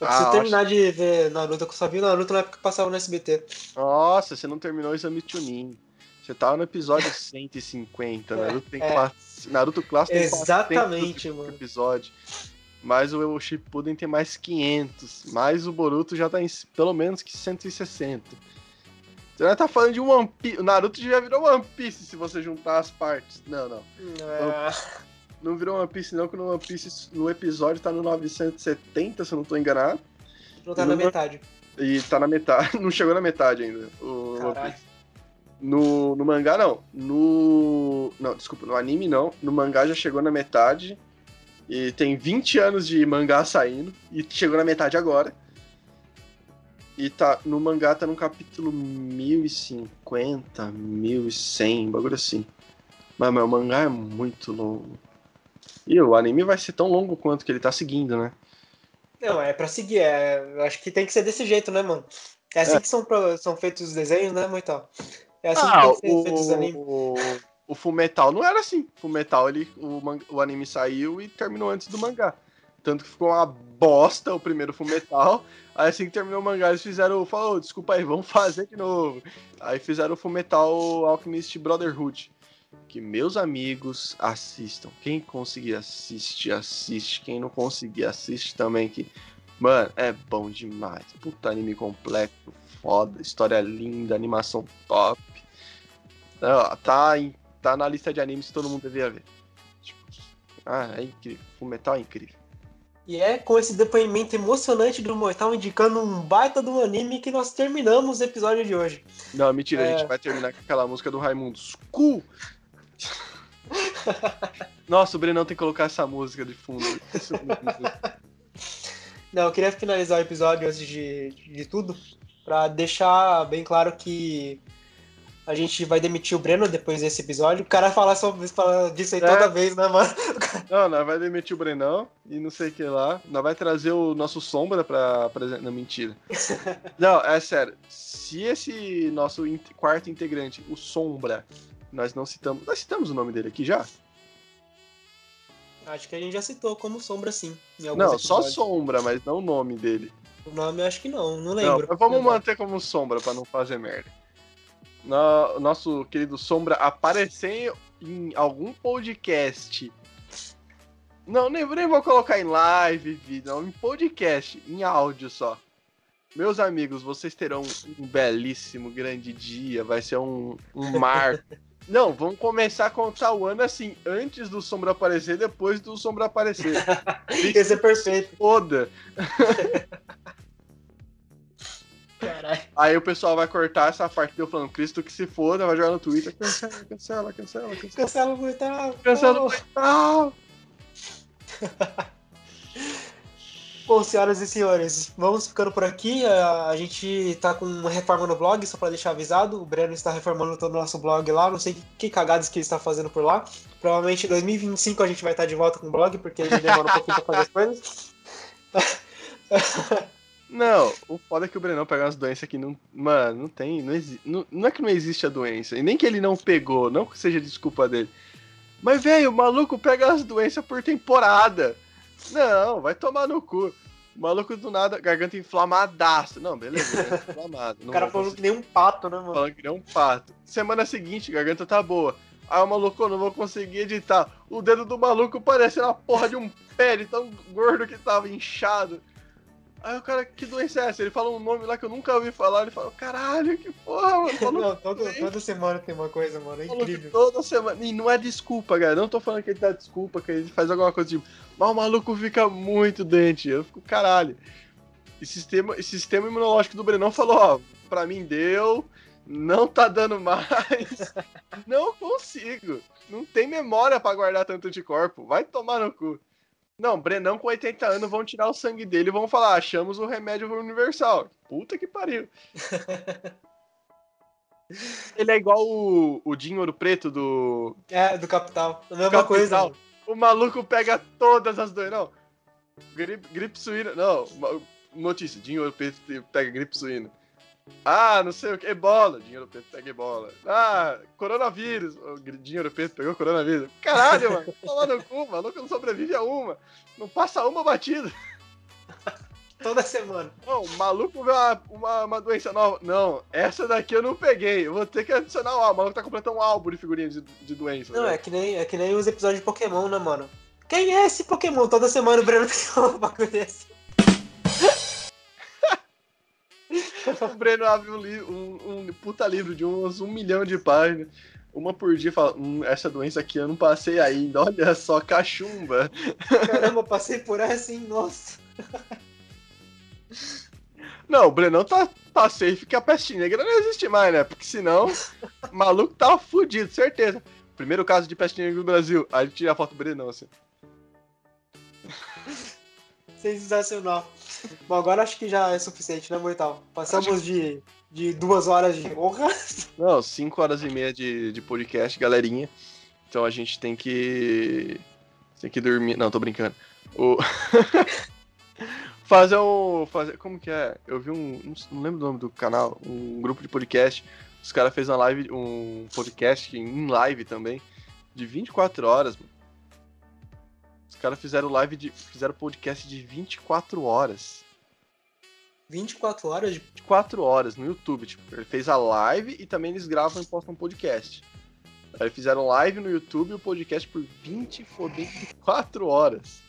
Eu Ah, preciso eu terminar de ver Naruto, eu só vi Naruto na época que passava no SBT. Nossa, você não terminou o Exame Chunin. Você tava no episódio 150. Naruto tem é. quatro- Naruto Clássico tem Exatamente, 400 mano. episódio. Mas o Shippuden tem mais 500. Mais o Boruto já tá em pelo menos que 160. Você vai tá falando de um One Piece. O Naruto já virou One Piece se você juntar as partes. Não, não. É, Não virou One Piece não, que no One Piece no episódio tá no 970, se eu não tô enganado. Não tá na metade. E tá na metade. Não chegou na metade ainda. O Caralho. No, no mangá, não. No. Não, desculpa, no anime não. No mangá já chegou na metade. E tem 20 anos de mangá saindo. E chegou na metade agora. E tá. No mangá tá no capítulo 1050, 1100, bagulho assim. Mas, o mangá é muito longo. E o anime vai ser tão longo quanto que ele tá seguindo, né? Não, é pra seguir. É, eu acho que tem que ser desse jeito, né, mano? É assim É. que são, são feitos os desenhos, né, Moital? É assim Ah, que tem que ser feitos os animes. o, o Fullmetal não era assim. Fullmetal, ele, o, o anime saiu e terminou antes do mangá. Tanto que ficou uma bosta o primeiro Fullmetal. Aí assim que terminou o mangá, eles fizeram, falou, desculpa aí, vamos fazer de novo. Aí fizeram o Fullmetal Alchemist Brotherhood. Que meus amigos assistam. Quem conseguir assistir, assiste. Quem não conseguir, assiste também. Que, mano, é bom demais. Puta anime completo, foda, história linda, animação top. Tá, em- tá na lista de animes que todo mundo devia ver. Tipo, ah, é incrível. O metal é incrível. E é com esse depoimento emocionante do Moital indicando um baita do anime que nós terminamos o episódio de hoje. Não, mentira, a É. gente vai terminar com aquela música do Raimundo. School! Nossa, o Brenão tem que colocar essa música de fundo. É. Não, eu queria finalizar o episódio antes de, de tudo, pra deixar bem claro que a gente vai demitir o Breno depois desse episódio. O cara fala, sobre, fala disso aí É. toda vez, né, mano? Não, nós vai demitir o Brenão e não sei o que lá. Nós vai trazer o nosso Sombra pra apresentar. Não, mentira. Não, é sério. Se esse nosso in- quarto integrante, o Sombra, nós não citamos. Nós citamos o nome dele aqui já? Acho que a gente já citou como sombra, sim. Não, só episódios. Sombra, mas não o nome dele. O nome eu acho que não, não Não, lembro. mas vamos manter como Sombra pra não fazer merda. No- nosso querido Sombra aparecer em algum podcast. Não, nem, nem vou colocar em live, vídeo, não, em podcast, em áudio só. Meus amigos, vocês terão um belíssimo, grande dia. Vai ser um, um marco. Não, vamos começar a contar o ano assim, antes do Sombra aparecer, depois do Sombra aparecer. Ia ser perfeito. Foda. Caralho. Aí o pessoal vai cortar essa parte de eu falando Cristo que se foda, vai jogar no Twitter. Cancela, cancela, cancela, cancela. Cancela o. Cancela o. Bom, senhoras e senhores, vamos ficando por aqui. A, gente tá com uma reforma no blog, só pra deixar avisado. O Breno está reformando todo o nosso blog lá. Não sei que, que cagadas que ele está fazendo por lá. Provavelmente em 2025 a gente vai estar de volta com o blog, porque ele demora um pouquinho pra fazer as coisas. Não, o foda é que o Brenão pega umas doenças que não. Mano, não tem. Não, exi... não, não é que não existe a doença. E nem que ele não pegou, não que seja desculpa dele. Mas, velho, o maluco pega as doenças por temporada. Não, vai tomar no cu. O maluco do nada, garganta inflamadaça. Não, beleza, garganta inflamada. O cara falando que nem um pato, né, mano? falando que nem um pato. Semana seguinte, garganta tá boa. Aí o maluco, eu não vou conseguir editar. O dedo do maluco parecendo a porra de um pé de tão gordo que tava inchado. Aí o cara, que doença é essa? Ele fala um nome lá que eu nunca ouvi falar. Ele fala, caralho, que porra, mano. Não, todo- toda semana tem uma coisa, mano. É incrível. toda semana. E não é desculpa, cara. Não tô falando que ele dá desculpa, que ele faz alguma coisa tipo. Mas o maluco fica muito doente. Eu fico, caralho. E sistema, sistema imunológico do Brenão falou: ó, pra mim deu, não tá dando mais. não consigo. Não tem memória pra guardar tanto anticorpo. Vai tomar no cu. Não, Brenão com 80 anos vão tirar o sangue dele e vão falar: achamos o remédio universal. Puta que pariu. Ele é igual o, o Dinho Ouro Preto do, É, do Capital. A mesma Capital. coisa. o maluco pega todas as doenças. Não. Gripe, gripe suína. Não. Notícia: dinheiro preto pega gripe suína. Ah, não sei o que. Ebola. Dinheiro preto pega ebola. Ah, coronavírus. O dinheiro preto pegou coronavírus. Caralho, mano. Toma no cu, maluco não sobrevive a uma. Não passa uma batida. Toda semana. Não, o maluco vê uma, uma, uma doença nova. Não, essa daqui eu não peguei. Eu vou ter que adicionar o álbum. O maluco tá completando um álbum de figurinhas de, de doença. Não, né? é que, nem, é que nem os episódios de Pokémon, né, mano? Quem é esse Pokémon? Toda semana o Breno tem um bagulho desse. O Breno abre um, li- um, um puta livro de uns um milhão de páginas. Uma por dia fala: hum, essa doença aqui eu não passei ainda. Olha só, cachumba. Caramba, passei por essa, hein? Nossa. Não, o Brenão tá, tá safe que a peste negra não existe mais, né? Porque senão, o maluco tava fudido, certeza. Primeiro caso de peste negra no Brasil. Aí a gente tira a foto do Brenão, assim. Sensacional. Bom, agora acho que já é suficiente, né, Mortal? Passamos de, de duas horas de honra. Não, cinco horas e meia de, de podcast, galerinha. Então a gente tem que. Tem que dormir. Não, tô brincando. O... fazer um. Fazer... Como que é? Eu vi um. Não lembro o nome do canal. Um grupo de podcast. Os caras fez uma live, um podcast em live também. De 24 horas, mano. Os caras fizeram live de. Fizeram podcast de 24 horas. 24 horas de. 24 horas no YouTube. Tipo, ele fez a live e também eles gravam e postam podcast. Aí fizeram live no YouTube e o podcast por 20 24 horas.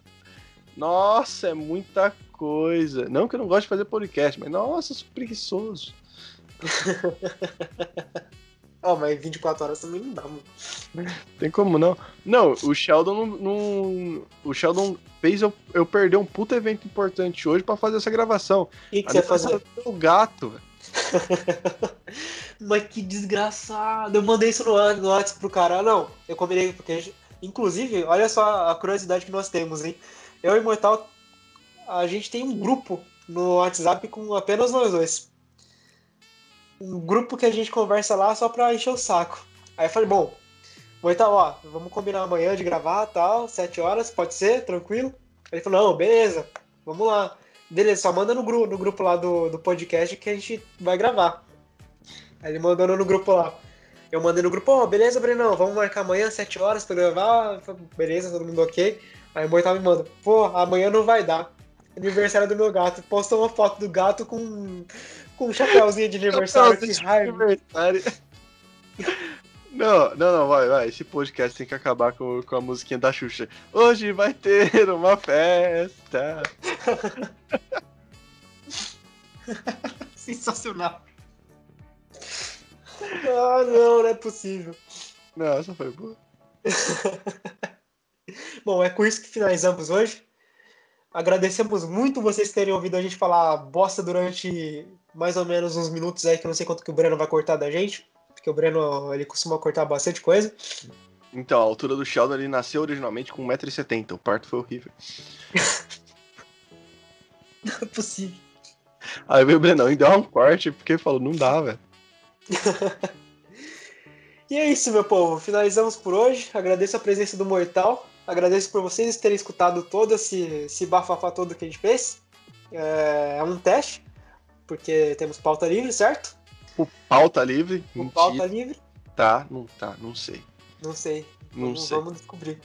Nossa, é muita coisa. Não que eu não gosto de fazer podcast, mas nossa, sou preguiçoso. Ó, oh, mas 24 horas também não dá, mano. Tem como não? Não, o Sheldon não. não o Sheldon fez eu, eu perder um puta evento importante hoje pra fazer essa gravação. O que, que você vai fazer? O gato, velho. Mas que desgraçado. Eu mandei isso no, no WhatsApp pro cara. Não, eu combinei porque. Inclusive, olha só a curiosidade que nós temos, hein? Eu e Mortal, a gente tem um grupo no WhatsApp com apenas nós dois. Um grupo que a gente conversa lá só pra encher o saco. Aí eu falei, bom, Mortal, ó, vamos combinar amanhã de gravar tal, sete horas, pode ser? Tranquilo? Ele falou, não, beleza, vamos lá. Beleza, só manda no, gru no grupo lá do, do podcast que a gente vai gravar. Aí ele mandou no grupo lá. Eu mandei no grupo, ó, oh, beleza, Brenão, vamos marcar amanhã, 7 horas pra gravar. Beleza, todo mundo ok. Aí o Mortal me manda, pô, amanhã não vai dar. Aniversário do meu gato. Postou uma foto do gato com, com um chapéuzinho de aniversário. que raiva. Aniversário. Não, não, não, vai, vai. Esse podcast tem que acabar com, com a musiquinha da Xuxa. Hoje vai ter uma festa. Sensacional. Ah, não, não é possível. Não, essa foi boa. Bom, é com isso que finalizamos hoje. Agradecemos muito vocês terem ouvido a gente falar bosta durante mais ou menos uns minutos aí, que eu não sei quanto que o Breno vai cortar da gente porque o Breno ele costuma cortar bastante coisa. Então, a altura do Sheldon ele nasceu originalmente com 1,70m, o parto foi horrível. não é possível. Aí veio o Brenão e deu um corte, porque falou, não dá, velho. e é isso, meu povo. Finalizamos por hoje. Agradeço a presença do Mortal. Agradeço por vocês terem escutado todo esse, esse bafafá todo que a gente fez. É, é um teste, porque temos pauta livre, certo? O pauta livre? O pauta livre? Tá, não tá, não sei. Não sei. Não vamos, sei. Vamos descobrir.